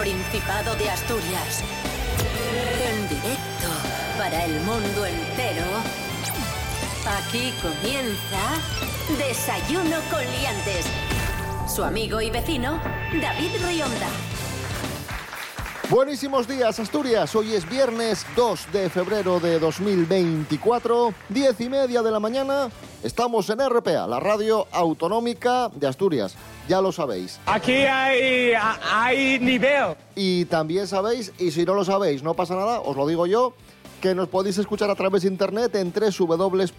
Principado de Asturias. En directo para el mundo entero. Aquí comienza Desayuno con Liantes. Su amigo y vecino, David Rionda. Buenísimos días, Asturias. Hoy es viernes 2 de febrero de 2024, 10 y media de la mañana. Estamos en RPA, la radio autonómica de Asturias. Ya lo sabéis. Aquí hay, hay nivel. Y también sabéis, y si no lo sabéis, no pasa nada, os lo digo yo, que nos podéis escuchar a través de internet en www.rtpa.es,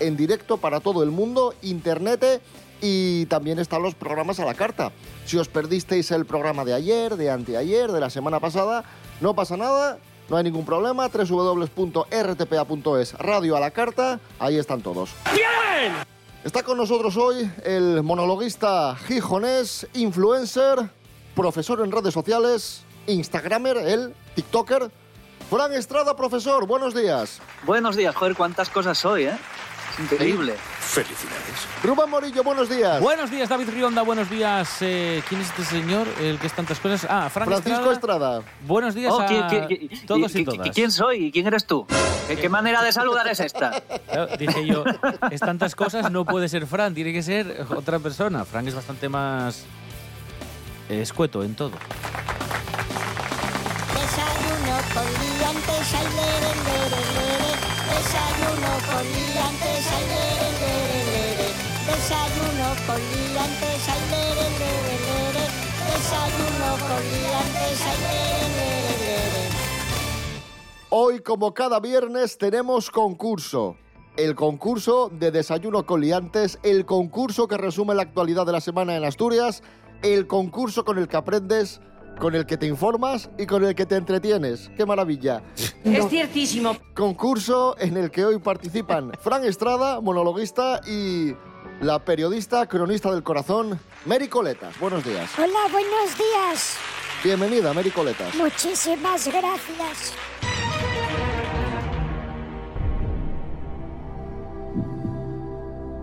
en directo para todo el mundo, internet y también están los programas a la carta. Si os perdisteis el programa de ayer, de anteayer, de la semana pasada, no pasa nada, no hay ningún problema. www.rtpa.es, radio a la carta, ahí están todos. ¡Bien! Está con nosotros hoy el monologuista gijonés, influencer, profesor en redes sociales, instagramer, el tiktoker. Fran Estrada, profesor, buenos días. Buenos días, joder, cuántas cosas soy, ¿eh? Increíble. Felicidades. Rubén Morillo, buenos días. Buenos días, David Rionda. Buenos días. eh, ¿Quién es este señor? El que es tantas cosas. Ah, Frank Francisco Estrada. Estrada. Buenos días Oh, a ¿qui- qui- qui- todos y todas. ¿Quién soy? ¿Y quién eres tú? ¿Qué, qué manera de saludar es esta? Claro, dije yo, es tantas cosas, no puede ser Fran, tiene que ser otra persona. Frank es bastante más eh, escueto en todo. Desayuno con Desayuno con liantes, ay, lere. Desayuno con liantes, ay, lere. Desayuno con liantes, ay, lere. Hoy, como cada viernes, tenemos concurso. El concurso de Desayuno con Liantes, el concurso que resume la actualidad de la semana en Asturias, el concurso con el que aprendes, con el que te informas y con el que te entretienes. ¡Qué maravilla! Es ciertísimo. Concurso en el que hoy participan Fran Estrada, monologuista, y la periodista, cronista del corazón, Mary Coletas. Buenos días. Hola, buenos días. Bienvenida, Mary Coletas. Muchísimas gracias.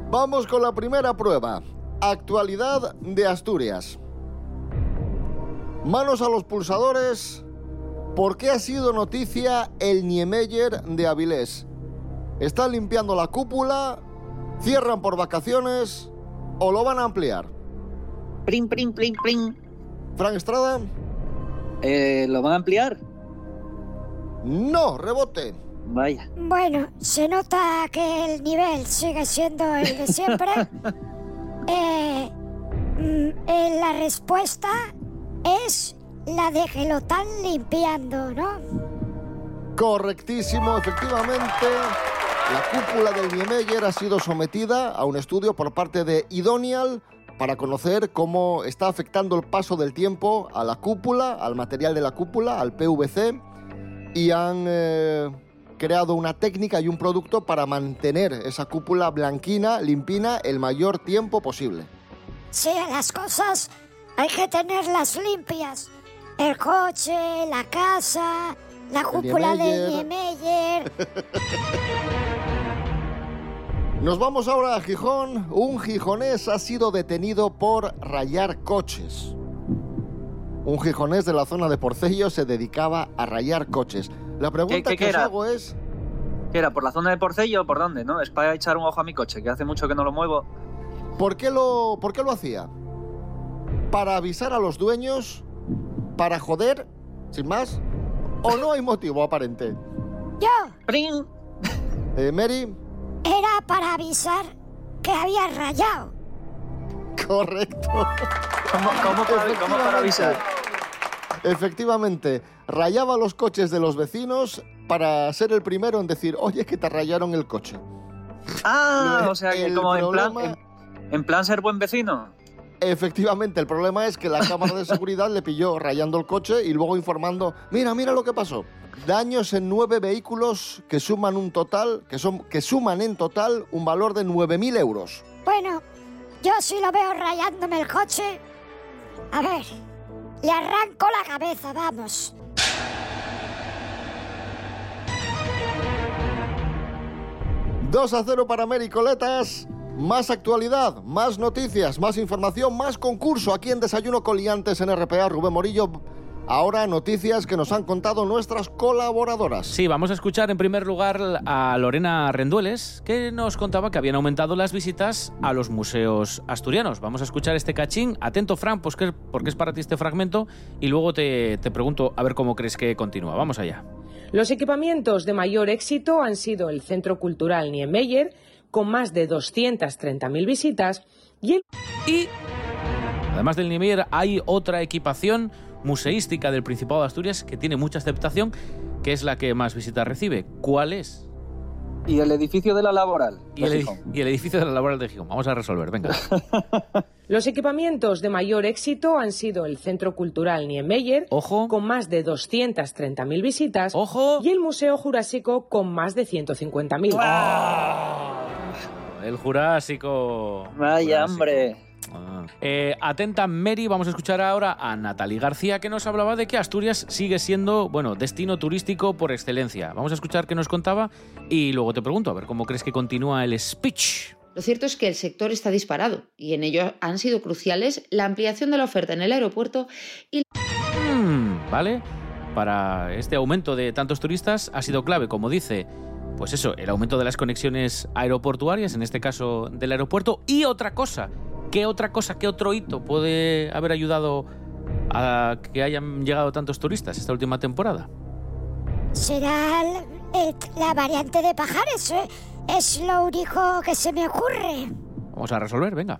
Vamos con la primera prueba. Actualidad de Asturias. Manos a los pulsadores. ¿Por qué ha sido noticia el Niemeyer de Avilés? ¿Están limpiando la cúpula? ¿Cierran por vacaciones? ¿O lo van a ampliar? Prim, prim, prim, prim. Frank Estrada. Eh, ¿Lo van a ampliar? No, rebote. Vaya. Bueno, se nota que el nivel sigue siendo el de siempre. Eh, mm, eh, la respuesta es la de que lo están limpiando, ¿no? Correctísimo, efectivamente. La cúpula del Niemeyer ha sido sometida a un estudio por parte de Idonial para conocer cómo está afectando el paso del tiempo a la cúpula, al material de la cúpula, al PVC, y han eh, creado una técnica y un producto para mantener esa cúpula blanquina, limpina, el mayor tiempo posible. Sí, las cosas hay que tenerlas limpias. El coche, la casa, la cúpula de Niemeyer. Nos vamos ahora a Gijón. Un gijonés ha sido detenido por rayar coches. Un gijonés de la zona de Porcello se dedicaba a rayar coches. La pregunta ¿Qué- qué- que qué os era? hago es, ¿Qué era? ¿Por la zona de Porcello o por dónde? ¿No? Es para echar un ojo a mi coche, que hace mucho que no lo muevo. ¿por qué lo, por qué lo hacía? ¿Para avisar a los dueños? ¿Para joder? ¿Sin más? ¿O no hay motivo aparente? Yo ¡Prim! Eh, Mary, era para avisar que había rayado. correcto. ¿Cómo, cómo para, cómo para avisar? Efectivamente, rayaba los coches de los vecinos para ser el primero en decir, oye, que te rayaron el coche. Ah, o sea que El como en plan, en plan ser buen vecino. Efectivamente, el problema es que la cámara de seguridad le pilló rayando el coche y luego informando, mira, mira lo que pasó. Daños en nueve vehículos que suman un total, que, son, que suman en total un valor de 9.000 euros. Bueno, yo sí lo veo rayándome el coche. A ver, le arranco la cabeza, vamos. 2 a 0 para Mary Coletas. Más actualidad, más noticias, más información, más concurso aquí en Desayuno Coliantes en RPA. Rubén Morillo. Ahora noticias que nos han contado nuestras colaboradoras. Sí, vamos a escuchar en primer lugar a Lorena Rendueles, que nos contaba que habían aumentado las visitas a los museos asturianos. Vamos a escuchar este cachín. Atento, Fran, pues que- porque es para ti este fragmento, y luego te, te pregunto a ver cómo crees que continúa. Vamos allá. Los equipamientos de mayor éxito han sido el Centro Cultural Niemeyer, con más de 230.000 visitas, y Y, además del Niemeyer, hay otra equipación museística del Principado de Asturias que tiene mucha aceptación, que es la que más visitas recibe. ¿Cuál es? Y el edificio de la laboral. Y de el, Gijón. y el edificio de la laboral de Gijón. Vamos a resolver, venga. Los equipamientos de mayor éxito han sido el Centro Cultural Niemeyer, Ojo. con más de 230.000 visitas, Ojo. y el Museo Jurásico, con más de 150.000. El Jurásico. Vaya, Jurásico. hombre. Ah. Eh, atenta Mary, vamos a escuchar ahora a Natalie García que nos hablaba de que Asturias sigue siendo, bueno, destino turístico por excelencia. Vamos a escuchar qué nos contaba y luego te pregunto, a ver cómo crees que continúa el speech. Lo cierto es que el sector está disparado y en ello han sido cruciales la ampliación de la oferta en el aeropuerto y Mm, ¿Vale? Para este aumento de tantos turistas ha sido clave, como dice, pues eso, el aumento de las conexiones aeroportuarias, en este caso del aeropuerto, y otra cosa. ¿Qué otra cosa, qué otro hito puede haber ayudado a que hayan llegado tantos turistas esta última temporada? Será la variante de Pajares. ¿eh? Es lo único que se me ocurre. Vamos a resolver, venga.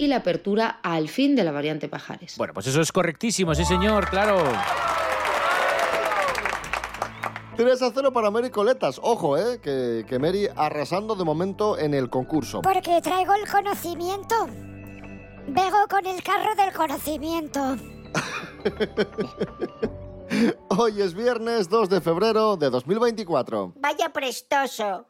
y la apertura al fin de la variante Pajares. Bueno, pues eso es correctísimo, sí señor, claro. 3 a 0 para Mary Coletas. Ojo, eh, que, que Mary arrasando de momento en el concurso. Porque traigo el conocimiento. Vengo con el carro del conocimiento. Hoy es viernes 2 de febrero de 2024. Vaya prestoso.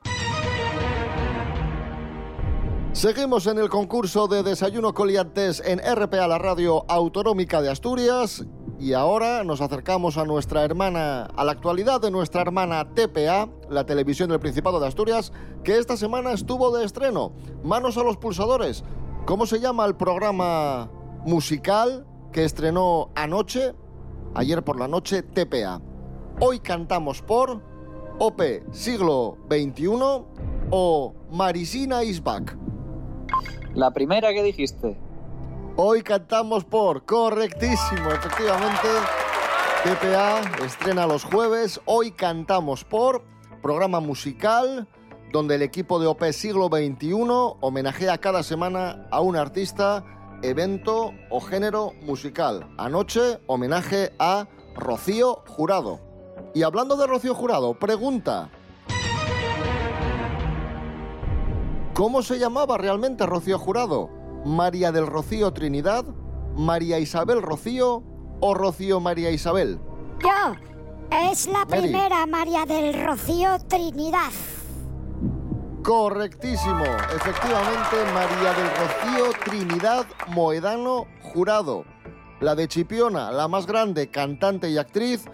Seguimos en el concurso de Desayuno Coliantes en RPA, la radio autonómica de Asturias. Y ahora nos acercamos a nuestra hermana, a la actualidad de nuestra hermana TPA, la televisión del Principado de Asturias, que esta semana estuvo de estreno. Manos a los pulsadores. ¿Cómo se llama el programa musical que estrenó anoche, ayer por la noche, TPA? Hoy cantamos por OP Siglo XXI o Marisina is back. La primera que dijiste. Hoy cantamos por correctísimo, efectivamente. TPA estrena los jueves. Hoy cantamos por programa musical donde el equipo de OP Siglo XXI homenajea cada semana a un artista, evento o género musical. Anoche, homenaje a Rocío Jurado. Y hablando de Rocío Jurado, pregunta. ¿Cómo se llamaba realmente Rocío Jurado? ¿María del Rocío Trinidad? ¿María Isabel Rocío o Rocío María Isabel? Yo. Es la Mary. primera María del Rocío Trinidad. Correctísimo, efectivamente María del Rocío Trinidad Moedano Jurado, la de Chipiona, la más grande cantante y actriz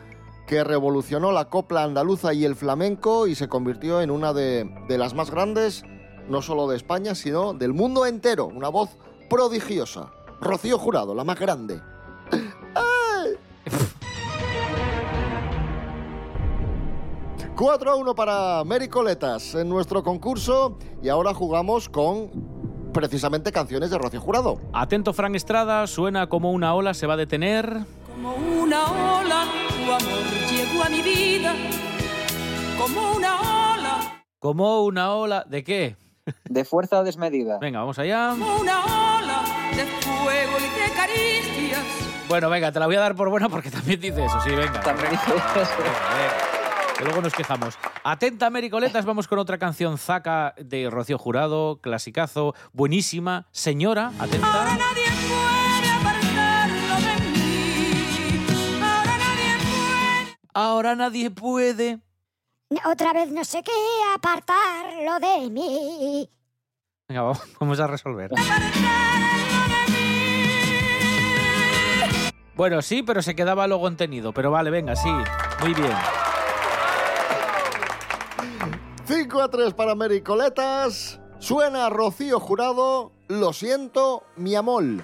que revolucionó la copla andaluza y el flamenco y se convirtió en una de, de las más grandes, no solo de España, sino del mundo entero, una voz prodigiosa. Rocío Jurado, la más grande. ¡Ay! 4 a 1 para Mary Coletas en nuestro concurso y ahora jugamos con precisamente canciones de Rocío Jurado. Atento Fran Estrada, suena como una ola, se va a detener. Como una ola, tu amor llegó a mi vida. Como una ola, Como una ola. ¿De qué? De fuerza desmedida. Venga, vamos allá. una ola de fuego y de caricias. Bueno, venga, te la voy a dar por buena porque también dice eso, sí, venga. También dice eso. venga, Que luego nos quejamos. Atenta, Mericoletas, vamos con otra canción Zaca de Rocío Jurado, clasicazo, buenísima. Señora, Ahora atenta. nadie puede apartarlo de mí. Ahora nadie puede. Ahora nadie puede. Otra vez no sé qué apartarlo de mí. Venga, vamos- vamos a resolver. Bueno, sí, pero se quedaba lo contenido. Pero vale, venga, sí. Muy bien. 5 a 3 para Mary Coletas. Suena Rocío Jurado, lo siento, mi amor. Lo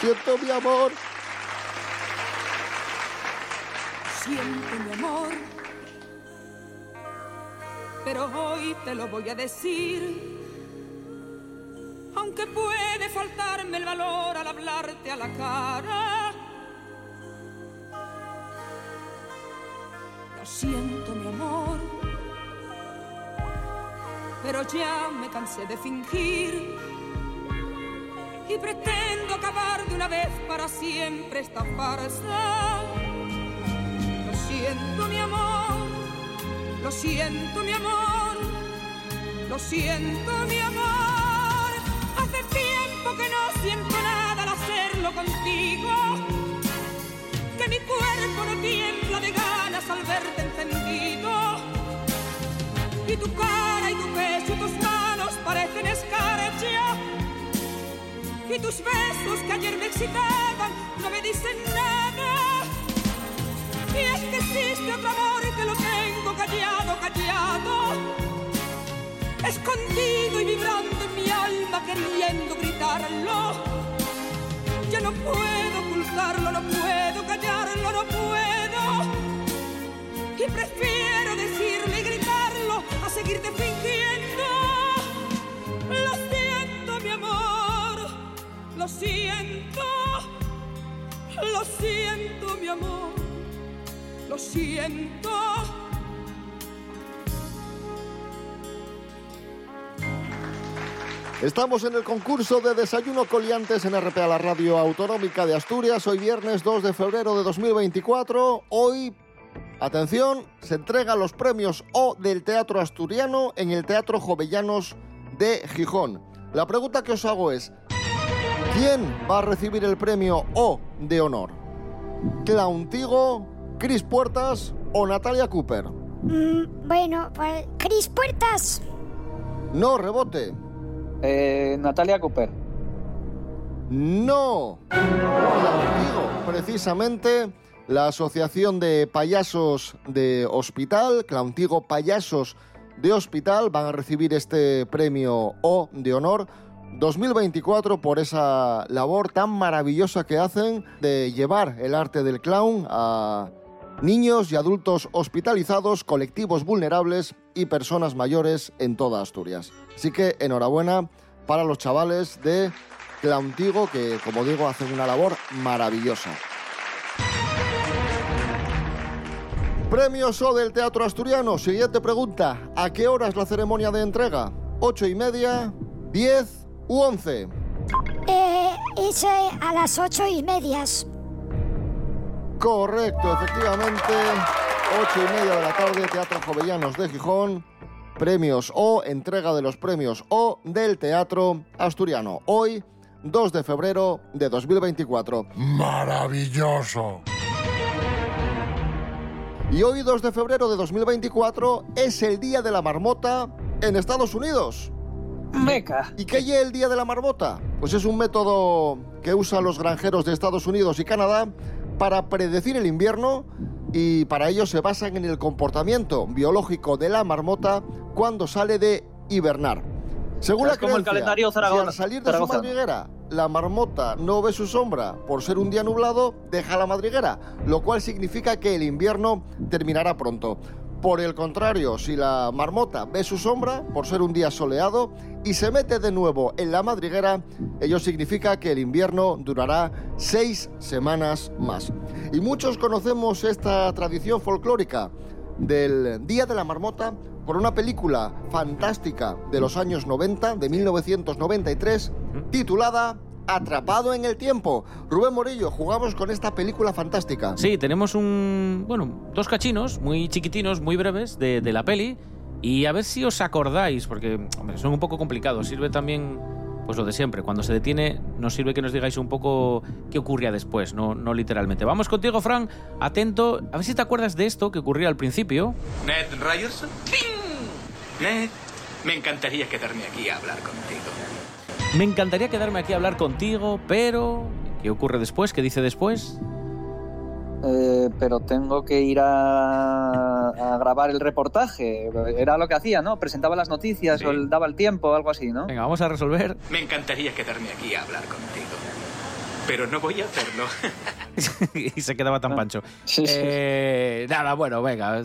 siento, mi amor. Siento mi amor, pero hoy te lo voy a decir. Aunque puede faltarme el valor al hablarte a la cara. Lo siento mi amor, pero ya me cansé de fingir. Y pretendo acabar de una vez para siempre esta farsa. Lo siento, mi amor. Lo siento, mi amor. Hace tiempo que no siento nada al hacerlo contigo. Que mi cuerpo no tiembla de ganas al verte encendido. Y tu cara y tu pecho y tus manos parecen escarcha. Y tus besos que ayer me excitaban no me dicen nada. Y es que existe otro amor Escondido y vibrando en mi alma queriendo gritarlo. Ya no puedo ocultarlo, no puedo callarlo, no puedo. Y prefiero decirle y gritarlo a seguirte fingiendo. Lo siento, mi amor. Lo siento. Lo siento, mi amor. Lo siento. Estamos en el concurso de Desayuno Coliantes en RPA, la radio autonómica de Asturias. Hoy viernes 2 de febrero de 2024. Hoy, atención, se entregan los premios O del Teatro Asturiano en el Teatro Jovellanos de Gijón. La pregunta que os hago es, ¿quién va a recibir el premio O de honor? ¿Clown Tigo, Cris Puertas o Natalia Cooper? Mm, bueno, pues Cris Puertas. No, rebote. Eh, Natalia Cooper. No. Precisamente la Asociación de Payasos de Hospital, Clowntigo Payasos de Hospital, van a recibir este premio O de honor 2024 por esa labor tan maravillosa que hacen de llevar el arte del clown a niños y adultos hospitalizados, colectivos vulnerables y personas mayores en toda Asturias. Así que enhorabuena para los chavales de Clowntigo que, como digo, hacen una labor maravillosa. Premios O del Teatro Asturiano. Siguiente pregunta. ¿A qué hora es la ceremonia de entrega? ¿Ocho y media? ¿Diez u once? Eh, eh, a las ocho y medias. Correcto, efectivamente. Ocho y media de la tarde, Teatro Jovellanos de Gijón. Premios O, entrega de los premios O del Teatro Asturiano. Hoy, 2 de febrero de 2024. Maravilloso. Y hoy, 2 de febrero de 2024, es el Día de la Marmota en Estados Unidos. Meca. ¿Y qué es el Día de la Marmota? Pues es un método que usan los granjeros de Estados Unidos y Canadá para predecir el invierno y para ello se basan en el comportamiento biológico de la marmota cuando sale de hibernar. Según la como el creencia, calendario si Zaragoza- al salir de su madriguera la marmota no ve su sombra por ser un día nublado, deja la madriguera, lo cual significa que el invierno terminará pronto. Por el contrario, si la marmota ve su sombra por ser un día soleado y se mete de nuevo en la madriguera, ello significa que el invierno durará seis semanas más. Y muchos conocemos esta tradición folclórica del Día de la Marmota por una película fantástica de los años 90, de 1993, titulada Atrapado en el Tiempo. Rubén Morillo, jugamos con esta película fantástica. Sí, tenemos un. Bueno, dos cachinos muy chiquitinos, muy breves de, de la peli. Y a ver si os acordáis, porque hombre, son un poco complicados. Sirve también, pues lo de siempre. Cuando se detiene, nos sirve que nos digáis un poco qué ocurría después, no, no literalmente. Vamos contigo, Fran. Atento. A ver si te acuerdas de esto que ocurría al principio. Ned Ryerson. ¡Ping! Ned, me encantaría quedarme aquí a hablar contigo. Me encantaría quedarme aquí a hablar contigo, pero. ¿Qué ocurre después? ¿Qué dice después? Eh, pero tengo que ir a, a grabar el reportaje. Era lo que hacía, ¿no? Presentaba las noticias Sí. o el- daba el tiempo, algo así, ¿no? Venga, vamos a resolver. Me encantaría quedarme aquí a hablar contigo. Pero no voy a hacerlo. y se quedaba tan pancho. Sí, sí. Eh, nada, bueno, venga.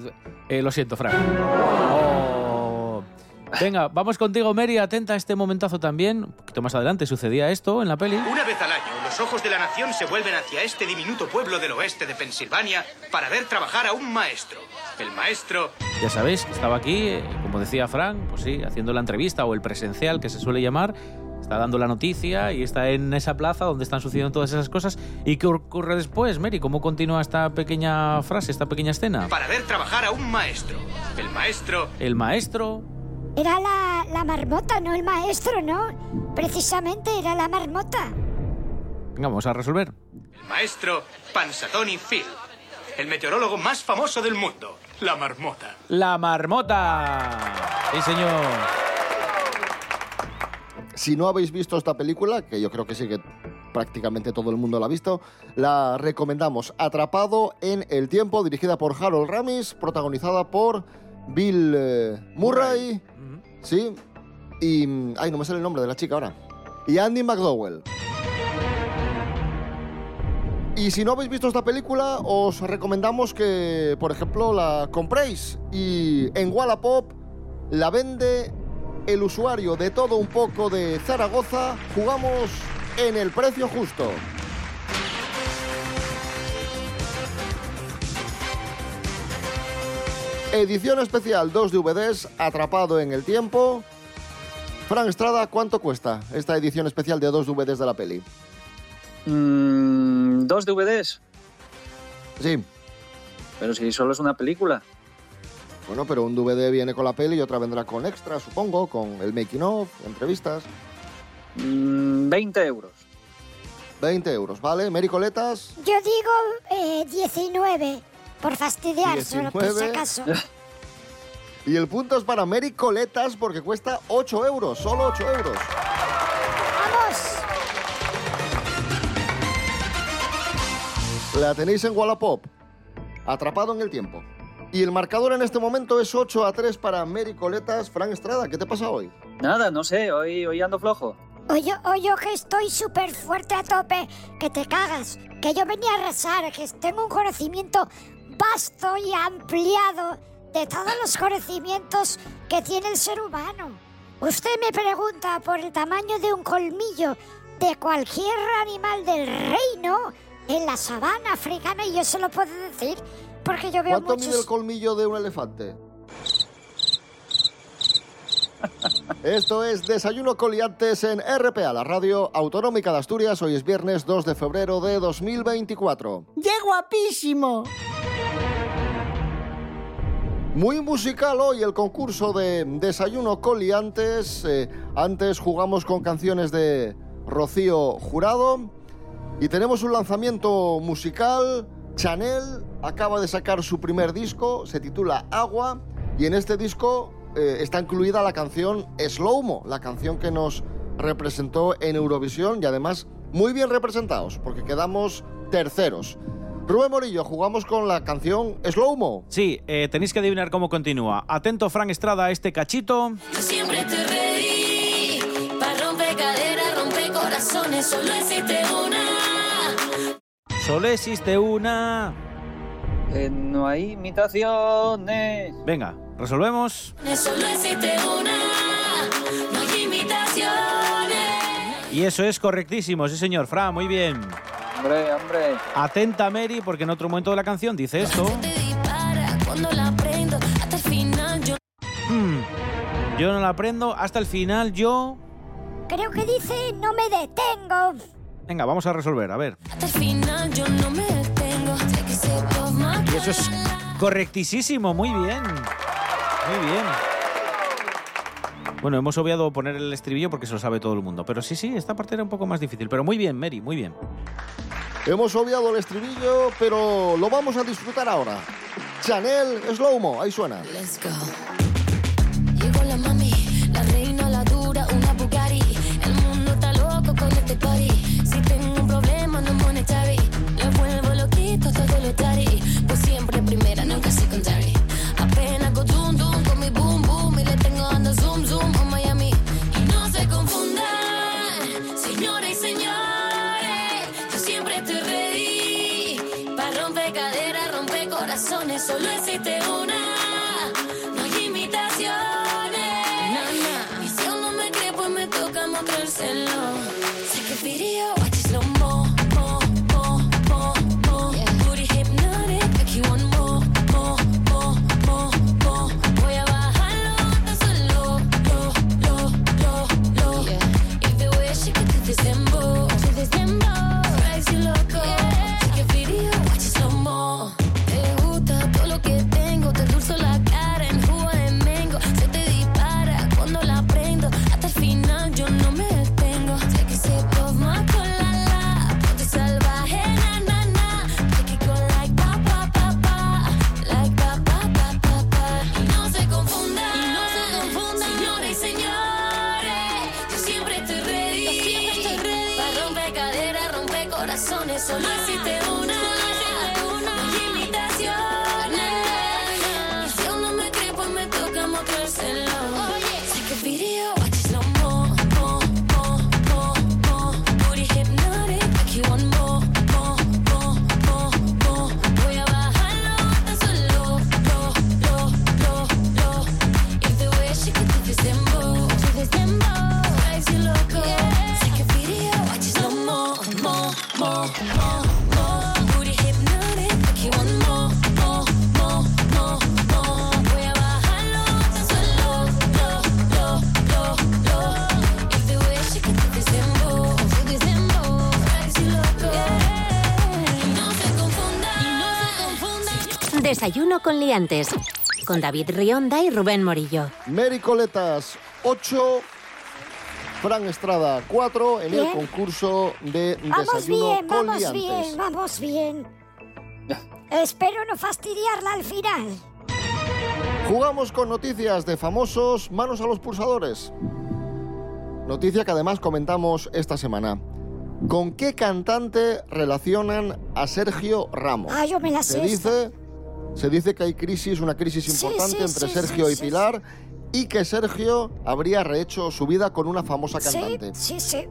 Eh, lo siento, Frank. Oh. Venga, vamos contigo, Mary. Atenta a este momentazo también. Un poquito más adelante sucedía esto en la peli. Una vez al año, los ojos de la nación se vuelven hacia este diminuto pueblo del oeste de Pensilvania para ver trabajar a un maestro. El maestro Ya sabéis que estaba aquí, eh, como decía Frank, pues sí, haciendo la entrevista o el presencial que se suele llamar. Está dando la noticia y está en esa plaza donde están sucediendo todas esas cosas. ¿Y qué ocurre después, Mary? ¿Cómo continúa esta pequeña frase, esta pequeña escena? para ver trabajar a un maestro. El maestro El maestro Era la, la marmota, no el maestro, ¿no? Precisamente era la marmota. Venga, vamos a resolver. El maestro Pansatoni Phil, el meteorólogo más famoso del mundo, la marmota. La marmota. Sí, señor. Si no habéis visto esta película, que yo creo que sí que prácticamente todo el mundo la ha visto, la recomendamos. Atrapado en el tiempo, dirigida por Harold Ramis, protagonizada por Bill eh, Murray, sí, y mm, ay no me sale el nombre de la chica ahora, y Andy McDowell. Y si no habéis visto esta película, os recomendamos que, por ejemplo, la compréis. Y en Wallapop la vende el usuario de todo un poco de Zaragoza. Jugamos en el precio justo. Edición especial, dos DVDs, atrapado en el tiempo. Fran Estrada, ¿cuánto cuesta esta edición especial de dos DVDs de la peli? Mm, ¿Dos DVDs? Sí. Pero si solo es una película. Bueno, pero un DVD viene con la peli y otra vendrá con extra, supongo, con el making of, entrevistas. Mm, 20 euros. 20 euros, ¿vale? Mericoletas, Yo digo eh, 19, por fastidiar, solo por si 19. acaso. Y el punto es para Mericoletas porque cuesta 8 euros, solo 8 euros. ¡Vamos! La tenéis en Wallapop, atrapado en el tiempo. Y el marcador en este momento es 8 a 3 para Mericoletas. Fran Estrada, ¿qué te pasa hoy? Nada, no sé, hoy, hoy ando flojo. Oye, oye, que estoy súper fuerte a tope, que te cagas, que yo venía a rezar, que tengo un conocimiento vasto y ampliado de todos los conocimientos que tiene el ser humano. Usted me pregunta por el tamaño de un colmillo de cualquier animal del reino en la sabana africana y yo se lo puedo decir porque yo veo ¿Cuánto mide el muchos... colmillo de un elefante? Esto es Desayuno Coliantes en RPA, la radio autonómica de Asturias. Hoy es viernes 2 de febrero de 2024. ¡Qué guapísimo! Muy musical hoy el concurso de Desayuno Coliantes. Eh, antes jugamos con canciones de Rocío Jurado. Y tenemos un lanzamiento musical. Chanel acaba de sacar su primer disco, se titula Agua. Y en este disco eh, está incluida la canción Slow Mo, la canción que nos representó en Eurovisión y además muy bien representados, porque quedamos terceros. Rubén Morillo, jugamos con la canción Slow Mo. Sí, eh, tenéis que adivinar cómo continúa. Atento, Frank Estrada, a este cachito. Yo siempre te reí. Para romper caderas, romper corazones, solo existe una. Solo existe una. Eh, no hay imitaciones. Venga, resolvemos. Solo existe una. No hay imitaciones. Y eso es correctísimo, sí señor. Fran, muy bien. Hombre, hombre. Atenta, Mary, porque en otro momento de la canción dice esto. Te dispara cuando la prendo. Hasta el final yo. Hmm, yo no la aprendo hasta el final, yo... Creo que dice no me detengo. Venga, vamos a resolver, a ver. Hasta el final yo no me detengo. Sé que se toma Y eso es correctísimo, muy bien. Muy bien. Bueno, hemos obviado poner el estribillo porque se lo sabe todo el mundo. Pero sí, sí, esta parte era un poco más difícil. Pero muy bien, Mary, muy bien. Hemos obviado el estribillo, pero lo vamos a disfrutar ahora. Chanel Slow Mo, ahí suena. Let's go. Solo Desayuno con liantes. Con David Rionda y Rubén Morillo. Mary Coletas 8, Fran Estrada 4 en el concurso de Vamos desayuno bien, con vamos liantes. bien, vamos bien. Espero no fastidiarla al final. Jugamos con noticias de famosos, manos a los pulsadores. Noticia que además comentamos esta semana. ¿Con qué cantante relacionan a Sergio Ramos? Ah, yo me la se sé dice, se dice que hay crisis, una crisis importante sí, entre sí, Sergio sí, y sí, Pilar y que Sergio habría rehecho su vida con una famosa Sí, cantante. sí, sí.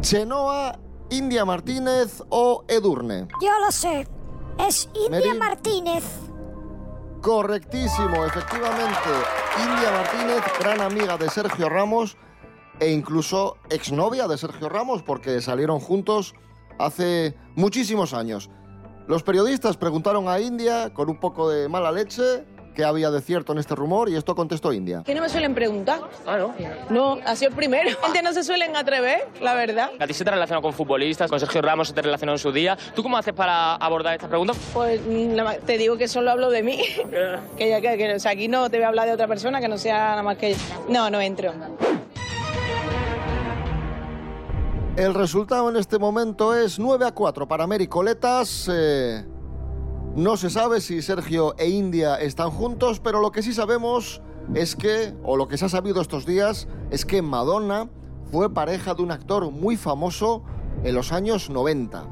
Chenoa, India Martínez o Edurne. Yo lo sé. Es India. Martínez. Correctísimo, efectivamente. India Martínez, gran amiga de Sergio Ramos e incluso exnovia de Sergio Ramos porque salieron juntos hace muchísimos años. Los periodistas preguntaron a India con un poco de mala leche qué había de cierto en este rumor y esto contestó India. Que no me suelen preguntar. Ah, no. No, ha sido el primero. Gente no se suelen atrever, la verdad. A ti se te relaciona con futbolistas, con Sergio Ramos se te relacionó en su día. ¿Tú cómo haces para abordar esta pregunta? Pues mm, nada más- te digo que solo hablo de mí. que ya que, que- o sea, aquí no te voy a hablar de otra persona que no sea nada más que yo. No, no entro. El resultado en este momento es 9 a 4 para Mary Coletas. Eh, no se sabe si Sergio e India están juntos, pero lo que sí sabemos es que, o lo que se ha sabido estos días, es que Madonna fue pareja de un actor muy famoso en los años 90.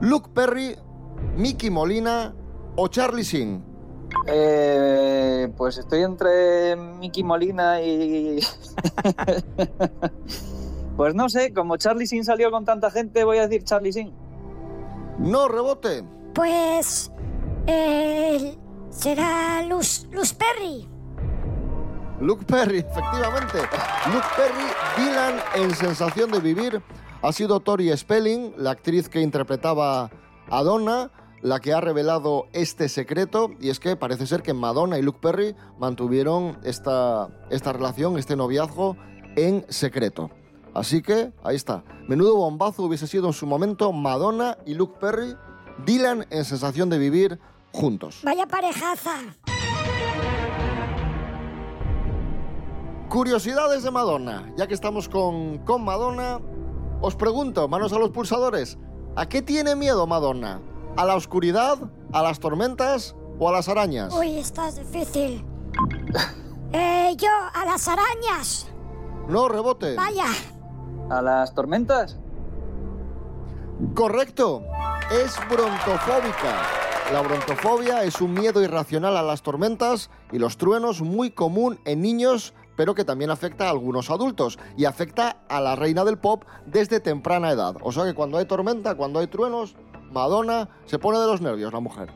Luke Perry, Mickey Molina o Charlie Sheen. Eh, pues estoy entre Mickey Molina y. pues no sé, como Charlie Sin salió con tanta gente, voy a decir Charlie Sin. No rebote. Pues. eh, será Luz, Luz Perry. Luke Perry, efectivamente. Luke Perry, Dylan en Sensación de Vivir, ha sido Tori Spelling, la actriz que interpretaba a Donna, la que ha revelado este secreto, y es que parece ser que Madonna y Luke Perry mantuvieron esta, esta relación, este noviazgo, en secreto. Así que, ahí está. Menudo bombazo hubiese sido en su momento Madonna y Luke Perry, Dylan en Sensación de Vivir, juntos. Vaya parejaza. Curiosidades de Madonna. Ya que estamos con, con Madonna, os pregunto, manos a los pulsadores, ¿a qué tiene miedo Madonna? ¿A la oscuridad, a las tormentas o a las arañas? Uy, esta es difícil. Eh, yo, a las arañas. No, rebote. Vaya. ¿A las tormentas? Correcto, es brontofóbica. La brontofobia es un miedo irracional a las tormentas y los truenos muy común en niños, pero que también afecta a algunos adultos y afecta a la reina del pop desde temprana edad. O sea que cuando hay tormenta, cuando hay truenos, Madonna se pone de los nervios la mujer.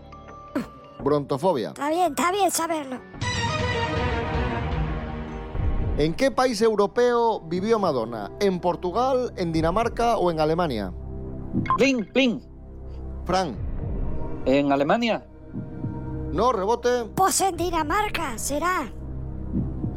brontofobia. Está bien, está bien saberlo. ¿En qué país europeo vivió Madonna? ¿En Portugal, en Dinamarca o en Alemania? Plin, plin. Fran. ¿En Alemania? No, rebote. Pues en Dinamarca, será.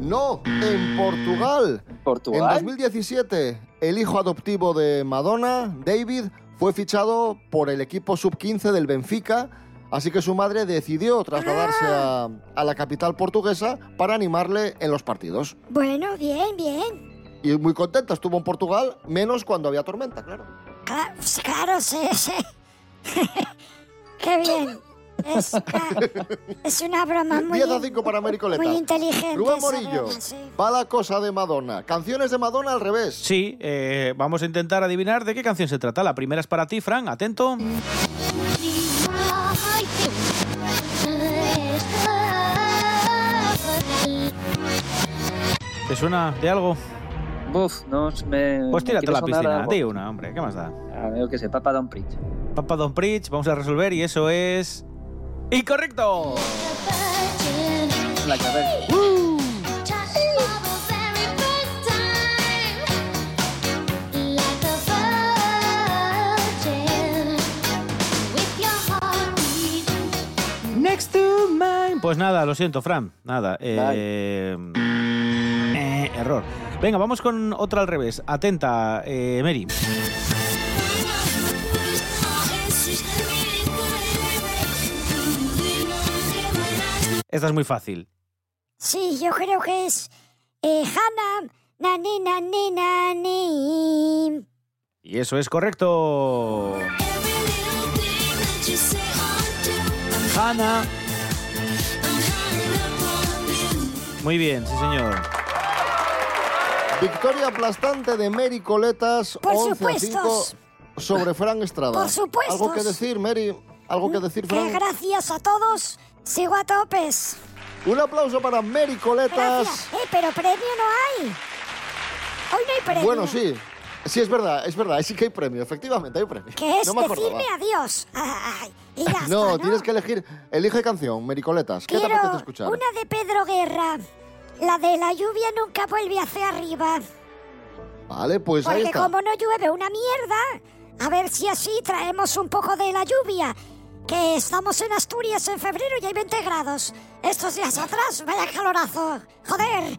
No, en Portugal. ¿Portugal? En 2017, el hijo adoptivo de Madonna, David, fue fichado por el equipo sub-15 del Benfica, así que su madre decidió trasladarse a, a la capital portuguesa para animarle en los partidos. Bueno, bien, bien. Y muy contenta estuvo en Portugal, menos cuando había tormenta, claro. Cla- pues claro, sí, sí. Qué bien. Es, claro, es una broma muy, 10 a 5 para Américo Letas. muy inteligente. Rubén esa Morillo, broma, sí. va la cosa de Madonna. Canciones de Madonna al revés. Sí, eh, vamos a intentar adivinar de qué canción se trata. La primera es para ti, Fran, atento. ¿Te suena de algo? Buf, no me. Pues tírate a la piscina, algo. di una, hombre, ¿qué más da? Ah, veo que sé, Papa Don Preach. Papa Don Preach, vamos a resolver y eso es... ¡Incorrecto! La que a ver. Next to mine. Pues nada, lo siento, Fran. Nada. eh, eh, error. Venga, vamos con otra al revés. Atenta, eh, Mary. Esta es muy fácil. Sí, yo creo que es eh, Hannah, nani, nani, nani. Y eso es correcto. Hannah. Muy bien, sí señor. Victoria aplastante de Mary Coletas, Por 11 a supuestos. 5 sobre Fran Estrada. Por supuestos. ¿Algo que decir, Mary? ¿Algo que decir, Que Fran? gracias a todos sigo a topes. Un aplauso para Mary Coletas. Gracias. Eh, pero premio no hay. Hoy no hay premio. Bueno, sí. Sí, es verdad, es verdad. Sí que hay premio, efectivamente, hay premio. Que es no me decirme adiós. Ay, y No, ¿no? tienes que elegir. Elige canción, Mary Coletas. ¿Qué te Quiero apetece escuchar? una de Pedro Guerra. La de la lluvia nunca vuelve hacia arriba. Vale, pues ahí Porque está. como no llueve una mierda, a ver si así traemos un poco de la lluvia. Que estamos en Asturias en febrero y hay 20 grados. Estos días atrás, vaya calorazo. Joder.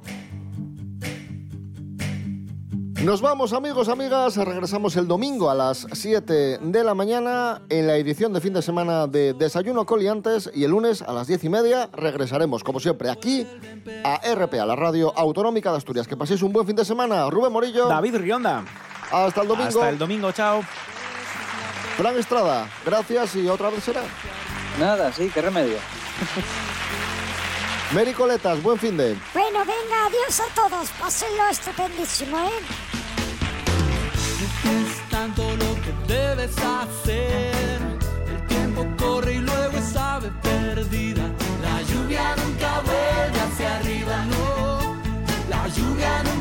Nos vamos, amigos, amigas. Regresamos el domingo a las 7 de la mañana en la edición de fin de semana de Desayuno Coliantes y el lunes a las 10 y media regresaremos, como siempre, aquí a RP, a la radio autonómica de Asturias. Que paséis un buen fin de semana. Rubén Morillo. David Rionda. Hasta el domingo. Hasta el domingo, chao. Fran Estrada, gracias y otra vez será. Nada, sí, qué remedio. Mary Coletas, buen fin de. Bueno, venga, adiós a todos. Pásenlo estupendísimo, ¿eh? Es tanto lo que debes hacer. El tiempo corre y luego es ave perdida. La lluvia nunca vuelve hacia arriba, no. La lluvia nunca